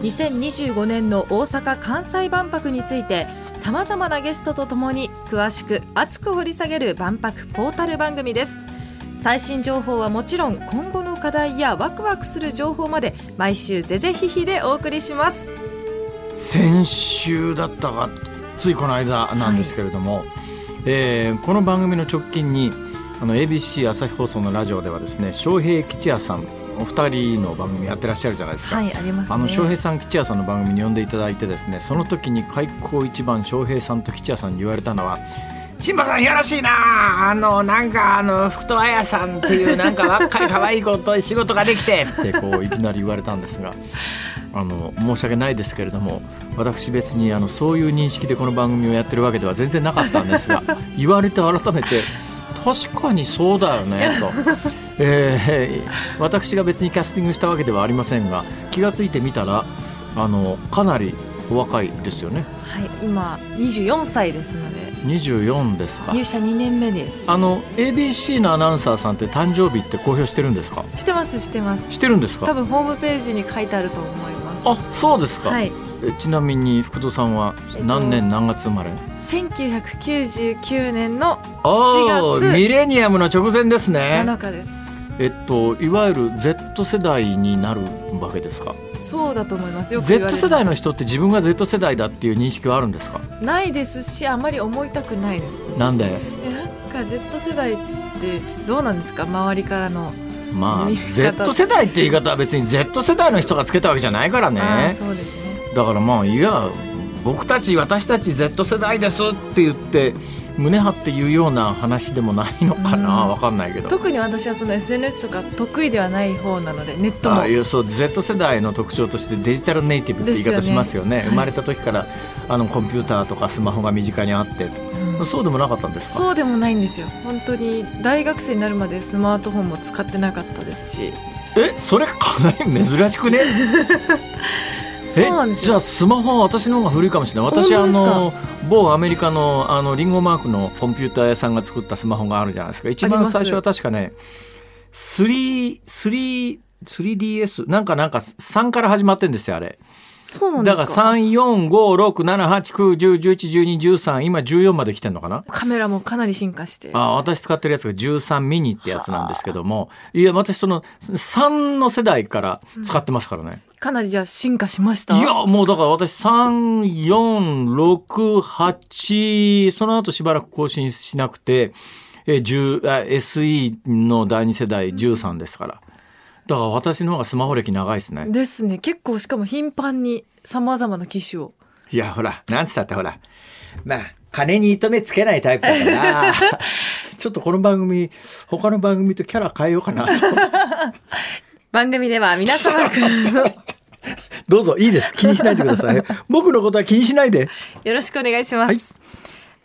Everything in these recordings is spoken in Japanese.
2025年の大阪・関西万博についてさまざまなゲストとともに詳しく熱く掘り下げる万博ポータル番組です。最新情報はもちろん今後の課題やワクワクする情報まで毎週ぜぜひひでお送りします。先週だったかついこの間なんですけれども、えーこの番組の直近にあの ABC 朝日放送のラジオではですね翔平吉也さんお二人の番組やってらっしゃるじゃないですか。はいありますねあの翔平さん吉也さんの番組に呼んでいただいてですねその時に開口一番翔平さんと吉也さんに言われたのは「新馬さんいやらしいなあのなんかあの福戸彩さんっていうなんか若い可愛い子と仕事ができて」ってこういきなり言われたんですが。あの申し訳ないですけれども私別にあのそういう認識でこの番組をやってるわけでは全然なかったんですが言われて改めて確かにそうだよねと、えー私が別にキャスティングしたわけではありませんが気がついてみたらあのかなりお若いですよね。はい今24歳ですので。24ですか。入社2年目です。あの ABC のアナウンサーさんって誕生日って公表してるんですか？してますしてます。してるんですか？多分ホームページに書いてあると思います。あそうですか、はい。えちなみに福戸さんはえっと何年何月生まれ、1999年のお4月ーミレニアムの直前ですね。7日ですえっといわゆる Z 世代になるわけですか？そうだと思います。よ Z る。世代の人って自分が Z 世代だっていう認識はあるんですか？ないですしあまり思いたくないです。ねなんで？えなんか Z 世代ってどうなんですか？周りからのまあ Z 世代って言い方は別に Z 世代の人がつけたわけじゃないからね。そうですね。だからまあいや僕たち私たち Z 世代ですって言って胸張って言うような話でもないのかなうかんないけど。特に私はその SNS とか得意ではない方なのでネットも。ああいうそう Z 世代の特徴としてデジタルネイティブって言い方しますよね。ね生まれた時からあのコンピューターとかスマホが身近にあってうん。そうでもなかったんですか？そうでもないんですよ。本当に大学生になるまでスマートフォンも使ってなかったですし。えそれかなり珍しくね？そうなんですよ。じゃあスマホは私の方が古いかもしれない。私あの某アメリカのあのリンゴマークのコンピューター屋さんが作ったスマホがあるじゃないですか。一番最初は確かね 3- 3 3DS なんかなんか3から始まってんですよあれ。そうなんでだか？すから345678910111213今14まで来てんのかな？カメラもかなり進化して。あ私使ってるやつが13ミニってやつなんですけども。いや私その3の世代から使ってますからね、かなりじゃあ進化しました？いやもうだから私3468その後しばらく更新しなくてえ10あ SE の第二世代13ですから。だから私の方がスマホ歴長いですね。ですね。結構しかも頻繁にさまざまな機種を。いやほらなんつったってほら。まあ金に糸目つけないタイプだから。ちょっとこの番組他の番組とキャラ変えようかなと 番組では皆様からの どうぞいいです。気にしないでください。僕のことは気にしないで。よろしくお願いします、はい。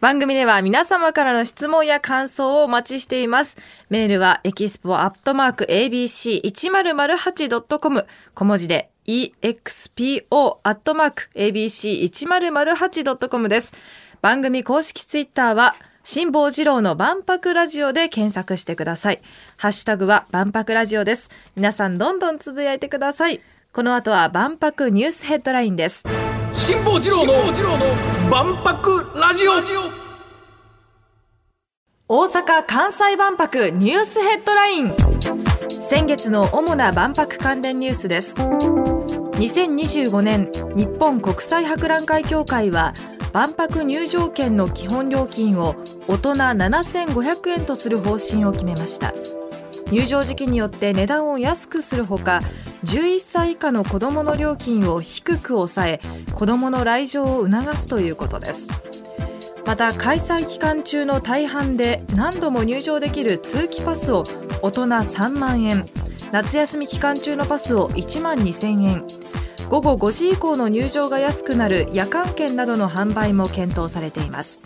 番組では皆様からの質問や感想をお待ちしています。メールはエキスポアットマーク ABC1008.com 小文字で expo アットマーク ABC1008.com です。番組公式ツイッターは辛坊治郎の万博ラジオで検索してください。ハッシュタグは万博ラジオです。皆さんどんどんつぶやいてください。この後は万博ニュースヘッドラインです。辛坊治郎の万博ラジオ。大阪・関西万博ニュースヘッドライン。先月の主な万博関連ニュースです。2025年日本国際博覧会協会は万博入場券の基本料金を大人7500円とする方針を決めました。入場時期によって値段を安くするほか11歳以下の子どもの料金を低く抑え子どもの来場を促すということです。また開催期間中の大半で何度も入場できる通期パスを大人3万円夏休み期間中のパスを1万2000円午後5時以降の入場が安くなる夜間券などの販売も検討されています。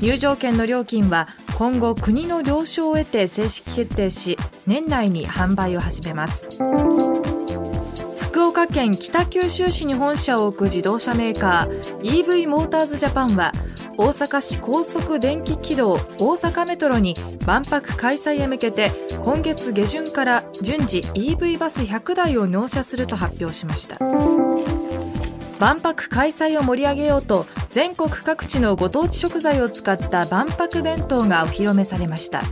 入場券の料金は今後国の了承を得て正式決定し年内に販売を始めます。福岡県北九州市に本社を置く自動車メーカー EV モーターズジャパンは大阪市高速電気軌道大阪メトロに万博開催へ向けて今月下旬から順次 EV バス100台を納車すると発表しました。万博開催を盛り上げようと全国各地のご当地食材を使った万博弁当がお披露目されました。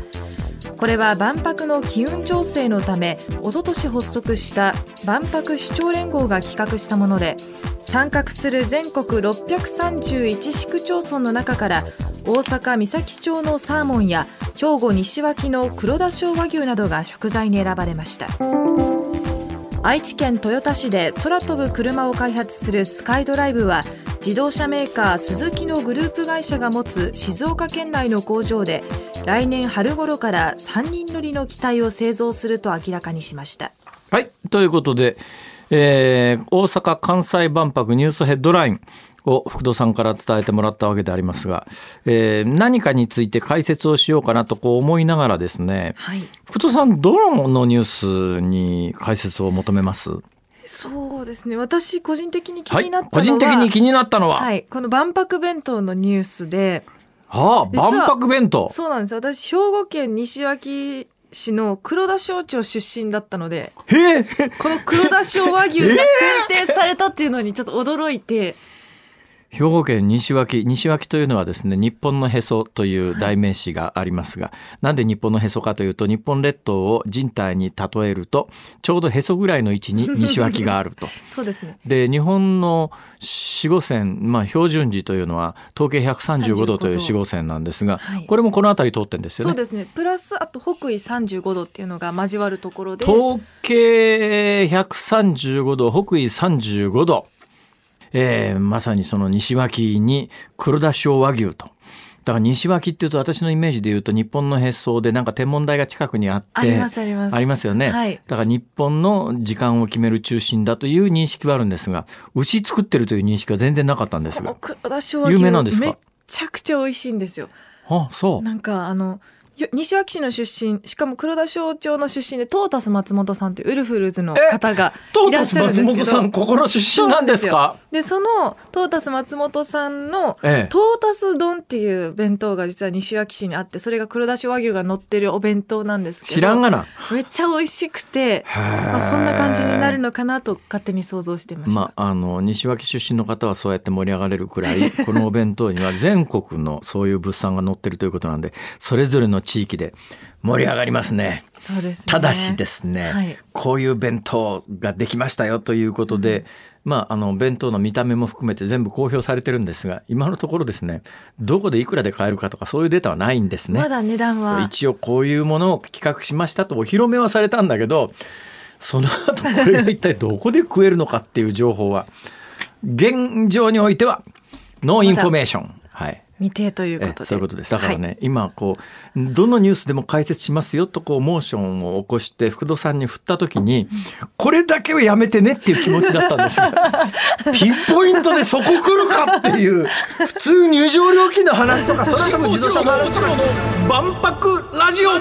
これは万博の機運醸成のためおととし発足した万博首長連合が企画したもので参画する全国631市区町村の中から大阪三崎町のサーモンや兵庫西脇の黒田小和牛などが食材に選ばれました。愛知県豊田市で空飛ぶ車を開発するスカイドライブは自動車メーカースズキのグループ会社が持つ静岡県内の工場で来年春頃から3人乗りの機体を製造すると明らかにしました。はい。ということで、えー、大阪・関西万博ニュースヘッドラインを福戸さんから伝えてもらったわけでありますが、えー、何かについて解説をしようかなとこう思いながらですね、はい、福戸さんどのニュースに解説を求めます？そうですね。私個人的に気になったのは、はい、個人的に気になったのは、はい、この万博弁当のニュースでああ万博弁当そうなんです私兵庫県西脇市の黒田省庁出身だったのでこの黒田省和牛が選定されたっていうのにちょっと驚いて。兵庫県西脇西脇というのはですね日本のへそという代名詞がありますが、はい、なんで日本のへそかというと日本列島を人体に例えるとちょうどへそぐらいの位置に 西脇があると。そうですね。で日本の四五線、まあ、標準時というのは統計135度という四五線なんですが、はい、これもこの辺り通ってんですよね。そうですね。プラスあと北緯35度っていうのが交わるところで。統計135度北緯35度えー、まさにその西脇に黒田小和牛と。だから西脇っていうと私のイメージで言うと日本のへそでなんか天文台が近くにあってありますあります。ありますよね、はい、だから日本の時間を決める中心だという認識はあるんですが牛作ってるという認識は全然なかったんですが。有名なんですか？めちゃくちゃ美味しいんですよ。あそう。なんかあの西脇市の出身しかも黒田省庁の出身でトータス松本さんというウルフルズの方がいらっしゃるんですけどトータス松本さんここの出身なんですか？でそのトータス松本さんの、トータス丼っていう弁当が実は西脇市にあってそれが黒田市和牛が乗ってるお弁当なんですけど知らんがな。めっちゃ美味しくて、まあ、そんな感じになるのかなと勝手に想像してました、まあ、あの西脇出身の方はそうやって盛り上がれるくらいこのお弁当には全国のそういう物産が載ってるということなんでそれぞれの地域で盛り上がりますね。そうです、ね、ただしですね、はい、こういう弁当ができましたよということで、うん、まあ、あの弁当の見た目も含めて全部公表されてるんですが今のところですねどこでいくらで買えるかとかそういうデータはないんですね。まだ値段は一応こういうものを企画しましたとお披露目はされたんだけどその後これが一体どこで食えるのかっていう情報は現状においては no information。はい未定ということで。そういうことです。だからね、はい、今こうどのニュースでも解説しますよとこうモーションを起こして福戸さんに振った時にこれだけはやめてねっていう気持ちだったんです。が ピンポイントでそこ来るかっていう普通入場料金の話とか それとも自動車の話とかの万博ラジオ。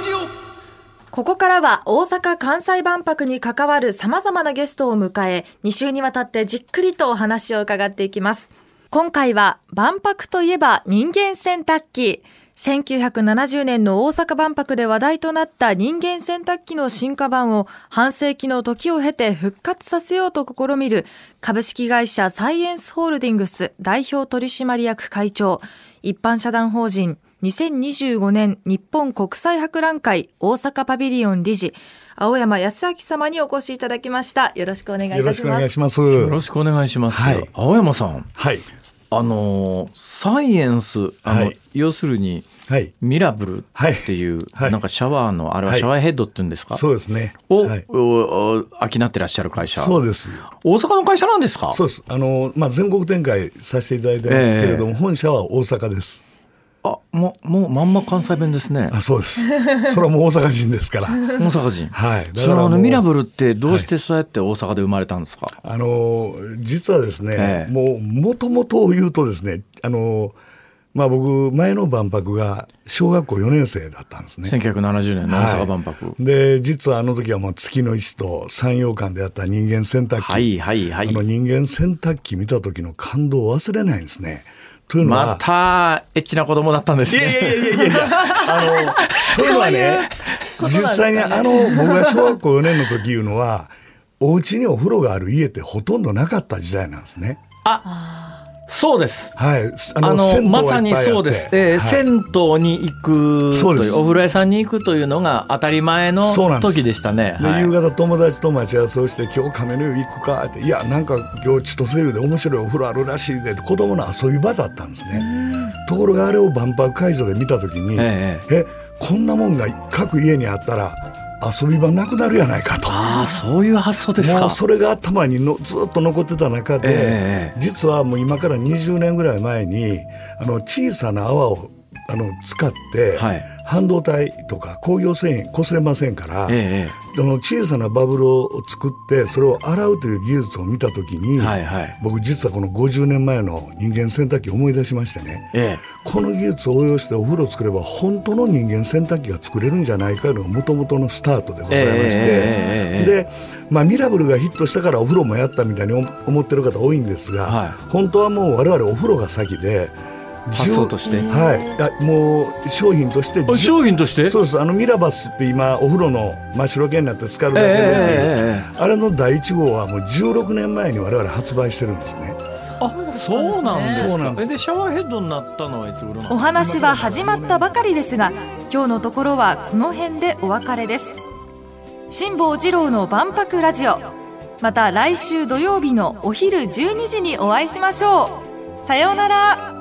ここからは大阪・関西万博に関わる様々なゲストを迎え、2週にわたってじっくりとお話を伺っていきます。今回は万博といえば人間洗濯機。1970年の大阪万博で話題となった人間洗濯機の進化版を半世紀の時を経て復活させようと試みる。株式会社サイエンスホールディングス代表取締役会長。一般社団法人。2025年日本国際博覧会大阪パビリオン理事。青山康明様にお越しいただきました。よろしくお願いいたしますよろしくお願いします。よろしくお願いします、はい、青山さん。はいあのサイエンスあの、はい、要するに、はい、ミラブルっていう、はい、なんかシャワーのあれはシャワーヘッドって言うんですか、そうですね。を、はい、お商ってらっしゃる会社。そうです。大阪の会社なんですか？そうです。あの、まあ、全国展開させていただいてますけれども、えー、本社は大阪ですあももうまんま関西弁ですね。あそうです。それはもう大阪人ですから。大阪人。はい。だそのミラブルってどうしてそうやって大阪で生まれたんですか、あの実はですね、ええ。もうもともとを言うとですねあのまあ僕前の万博が小学校4年生だったんですね。1970年の大阪万博、で実はあの時はもう月の石と山陽間であった人間洗濯機、はいはいはい。あの人間洗濯機見た時の感動を忘れないんですね。というのは、またエッチな子供だったんですいやいねやいやいやいや。あのというのはね。実際にあの僕が小学校4年の時いうのはお家にお風呂がある家ってほとんとなかった時代なんですね。そうです。はい、ああのまさにそうです、えーはい銭湯に行くそうです。というお風呂屋さんに行くというのが当たり前の時でしたね。ではい。夕方友達と待ち合わせをして「今日亀の湯行くか?」って「いやなんか今日千歳湯で面白いお風呂あるらしいで」子供の遊び場だったんですね。ところがあれを万博会場で見た時に「え。えこんなもんが各家にあったら遊び場なくなるやないか」と。ああそういう発想ですか。もうそれが頭にのずっと残ってた中で、ええ実はもう今から20年ぐらい前にあの小さな泡をあの使って、はい。半導体とか工業繊維擦れませんから、えその小さなバブルを作ってそれを洗うという技術を見た時に、えはいはい。僕実はこの50年前の人間洗濯機を思い出しましてね。えこの技術を応用してお風呂を作れば本当の人間洗濯機が作れるんじゃないかというのがもともとのスタートでございまして、ええええええで、まあ、ミラブルがヒットしたからお風呂もやったみたいに思思ってる方多いんですが、はい。本当はもう我々お風呂が先で発想として。10はい。あもう商品としてえ商品として？そうですあのミラバスって今お風呂の真っ白系になって使うだけで、ええええええあれの第1号はもう16年前に我々発売してるんですね。あそうなんですか。そうなんです。えでシャワーヘッドになったのはいつ頃なんですか？お話は始まったばかりですが今日のところはこの辺でお別れです。辛坊治郎の万博ラジオ。また来週土曜日のお昼12時にお会いしましょう。さようなら